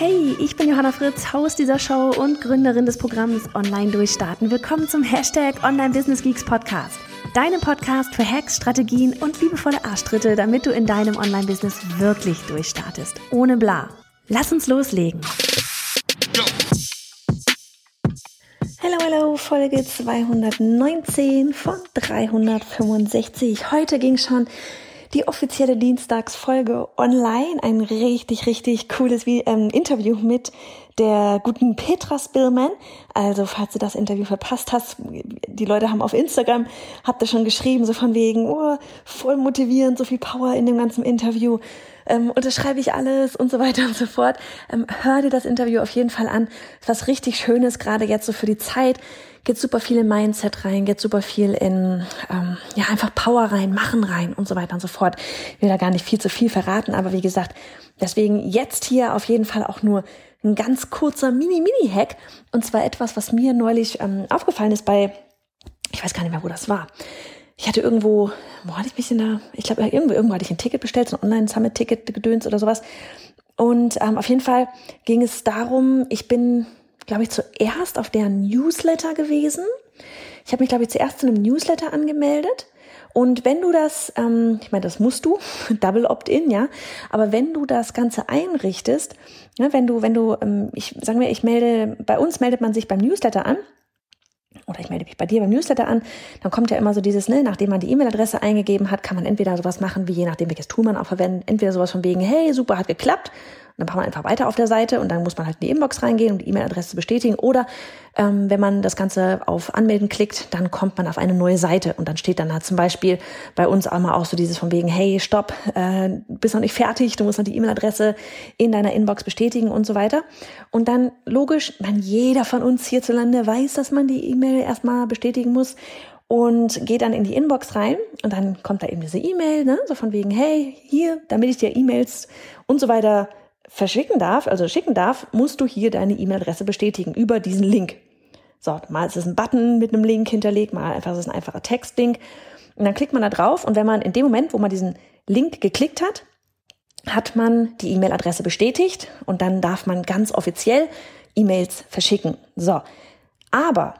Hey, ich bin Johanna Fritz, Haus dieser Show und Gründerin des Programms Online Durchstarten. Willkommen zum Hashtag Online Business Geeks Podcast. Deinem Podcast für Hacks, Strategien und liebevolle Arschtritte, damit du in deinem Online-Business wirklich durchstartest. Ohne bla. Lass uns loslegen. Hallo, hallo, Folge 219 von 365. Heute ging schon die offizielle Dienstagsfolge online. Ein richtig, richtig cooles ähm, Interview mit der guten Petra Spillman. Also, falls du das Interview verpasst hast, die Leute haben auf Instagram, habt ihr schon geschrieben, so von wegen, oh, voll motivierend, so viel Power in dem ganzen Interview. Ähm, unterschreibe ich alles und so weiter und so fort. Ähm, hör dir das Interview auf jeden Fall an. Was richtig Schönes, gerade jetzt so für die Zeit geht super viel in Mindset rein, geht super viel in ähm, ja einfach Power rein, Machen rein und so weiter und so fort. Ich will da gar nicht viel zu viel verraten, aber wie gesagt, deswegen jetzt hier auf jeden Fall auch nur ein ganz kurzer Mini-Mini-Hack und zwar etwas, was mir neulich ähm, aufgefallen ist bei, ich weiß gar nicht mehr, wo das war. Ich hatte irgendwo, wo hatte ich mich denn da? Ich glaube, irgendwo, irgendwo hatte ich ein Ticket bestellt, so ein Online-Summit-Ticket gedöns oder sowas. Und ähm, auf jeden Fall ging es darum, ich bin glaube ich, zuerst auf deren Newsletter gewesen. Ich habe mich, glaube ich, zuerst zu einem Newsletter angemeldet. Und wenn du das, ähm, ich meine, das musst du, Double Opt-in, ja, aber wenn du das Ganze einrichtest, ne, wenn du, wenn du, ähm, ich sagen wir, ich melde, bei uns meldet man sich beim Newsletter an, oder ich melde mich bei dir beim Newsletter an, dann kommt ja immer so dieses, ne, nachdem man die E-Mail-Adresse eingegeben hat, kann man entweder sowas machen, wie je nachdem welches Tool man auch verwendet, entweder sowas von wegen, hey, super, hat geklappt, dann macht man einfach weiter auf der Seite und dann muss man halt in die Inbox reingehen, um die E-Mail-Adresse zu bestätigen. Oder ähm, wenn man das Ganze auf Anmelden klickt, dann kommt man auf eine neue Seite und dann steht dann halt zum Beispiel bei uns einmal auch so dieses von wegen, hey, stopp, äh, bist noch nicht fertig, du musst noch die E-Mail-Adresse in deiner Inbox bestätigen und so weiter. Und dann logisch, man jeder von uns hierzulande weiß, dass man die E-Mail erstmal bestätigen muss und geht dann in die Inbox rein und dann kommt da eben diese E-Mail, ne, so von wegen, hey, hier, damit ich dir E-Mails und so weiter verschicken darf, also schicken darf, musst du hier deine E-Mail-Adresse bestätigen über diesen Link. So, mal ist es ein Button mit einem Link hinterlegt, mal einfach ist es ein einfacher Textlink. Und dann klickt man da drauf und wenn man in dem Moment, wo man diesen Link geklickt hat, hat man die E-Mail-Adresse bestätigt und dann darf man ganz offiziell E-Mails verschicken. So. Aber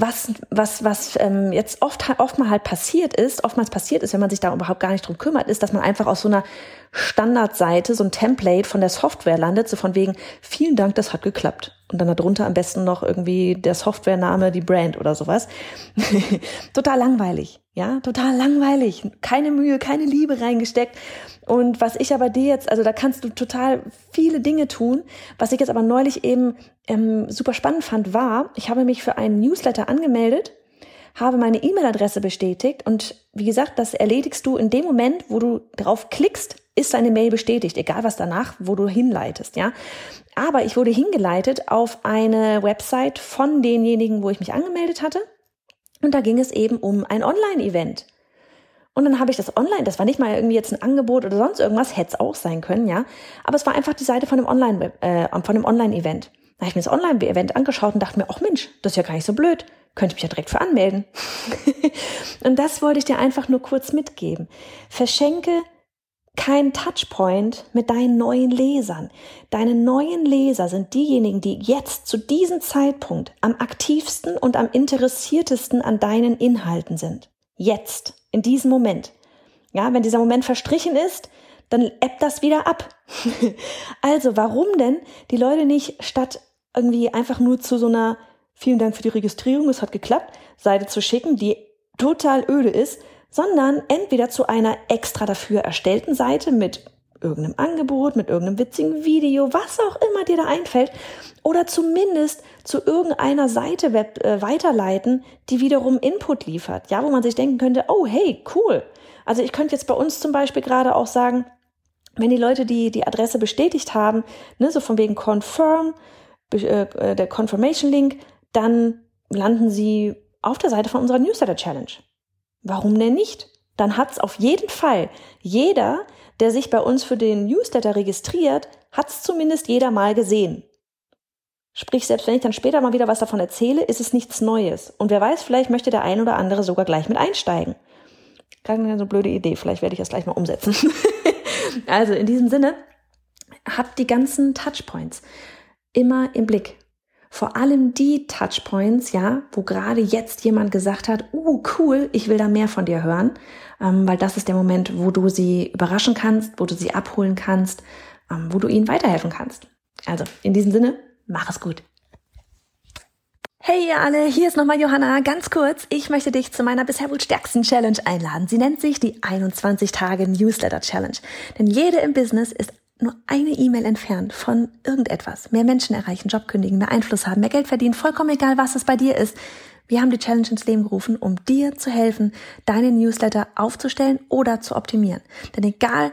was, was, was ähm, jetzt oft, oft mal halt passiert ist, oftmals passiert ist, wenn man sich da überhaupt gar nicht drum kümmert, ist, dass man einfach aus so einer Standardseite, so ein Template von der Software landet, so von wegen, vielen Dank, das hat geklappt. Und dann darunter am besten noch irgendwie der Softwarename, die Brand oder sowas. total langweilig, ja, total langweilig. Keine Mühe, keine Liebe reingesteckt. Und was ich aber dir jetzt, also da kannst du total viele Dinge tun. Was ich jetzt aber neulich eben ähm, super spannend fand, war, ich habe mich für einen Newsletter angemeldet habe meine E-Mail-Adresse bestätigt und wie gesagt, das erledigst du in dem Moment, wo du drauf klickst, ist deine Mail bestätigt, egal was danach, wo du hinleitest, ja. Aber ich wurde hingeleitet auf eine Website von denjenigen, wo ich mich angemeldet hatte. Und da ging es eben um ein Online-Event. Und dann habe ich das online, das war nicht mal irgendwie jetzt ein Angebot oder sonst irgendwas, hätte es auch sein können, ja. Aber es war einfach die Seite von dem Online, äh, Online-Event. Da habe ich mir das Online-Event angeschaut und dachte mir, ach Mensch, das ist ja gar nicht so blöd. Könnte mich ja direkt für anmelden. und das wollte ich dir einfach nur kurz mitgeben. Verschenke kein Touchpoint mit deinen neuen Lesern. Deine neuen Leser sind diejenigen, die jetzt zu diesem Zeitpunkt am aktivsten und am interessiertesten an deinen Inhalten sind. Jetzt, in diesem Moment. Ja, wenn dieser Moment verstrichen ist, dann ebbt das wieder ab. also, warum denn die Leute nicht statt irgendwie einfach nur zu so einer vielen Dank für die Registrierung, es hat geklappt, Seite zu schicken, die total öde ist, sondern entweder zu einer extra dafür erstellten Seite mit irgendeinem Angebot, mit irgendeinem witzigen Video, was auch immer dir da einfällt, oder zumindest zu irgendeiner Seite web, äh, weiterleiten, die wiederum Input liefert, ja, wo man sich denken könnte, oh hey, cool. Also ich könnte jetzt bei uns zum Beispiel gerade auch sagen, wenn die Leute die, die Adresse bestätigt haben, ne, so von wegen confirm, äh, der Confirmation Link, dann landen Sie auf der Seite von unserer Newsletter Challenge. Warum denn nicht? Dann hat's auf jeden Fall jeder, der sich bei uns für den Newsletter registriert, hat's zumindest jeder mal gesehen. Sprich, selbst wenn ich dann später mal wieder was davon erzähle, ist es nichts Neues. Und wer weiß, vielleicht möchte der ein oder andere sogar gleich mit einsteigen. Keine so blöde Idee, vielleicht werde ich das gleich mal umsetzen. also in diesem Sinne, habt die ganzen Touchpoints immer im Blick. Vor allem die Touchpoints, ja, wo gerade jetzt jemand gesagt hat, uh, cool, ich will da mehr von dir hören, ähm, weil das ist der Moment, wo du sie überraschen kannst, wo du sie abholen kannst, ähm, wo du ihnen weiterhelfen kannst. Also in diesem Sinne, mach es gut. Hey ihr alle, hier ist nochmal Johanna. Ganz kurz, ich möchte dich zu meiner bisher wohl stärksten Challenge einladen. Sie nennt sich die 21 Tage Newsletter Challenge. Denn jede im Business ist nur eine E-Mail entfernt von irgendetwas. Mehr Menschen erreichen, Job kündigen, mehr Einfluss haben, mehr Geld verdienen, vollkommen egal, was es bei dir ist. Wir haben die Challenge ins Leben gerufen, um dir zu helfen, deine Newsletter aufzustellen oder zu optimieren. Denn egal,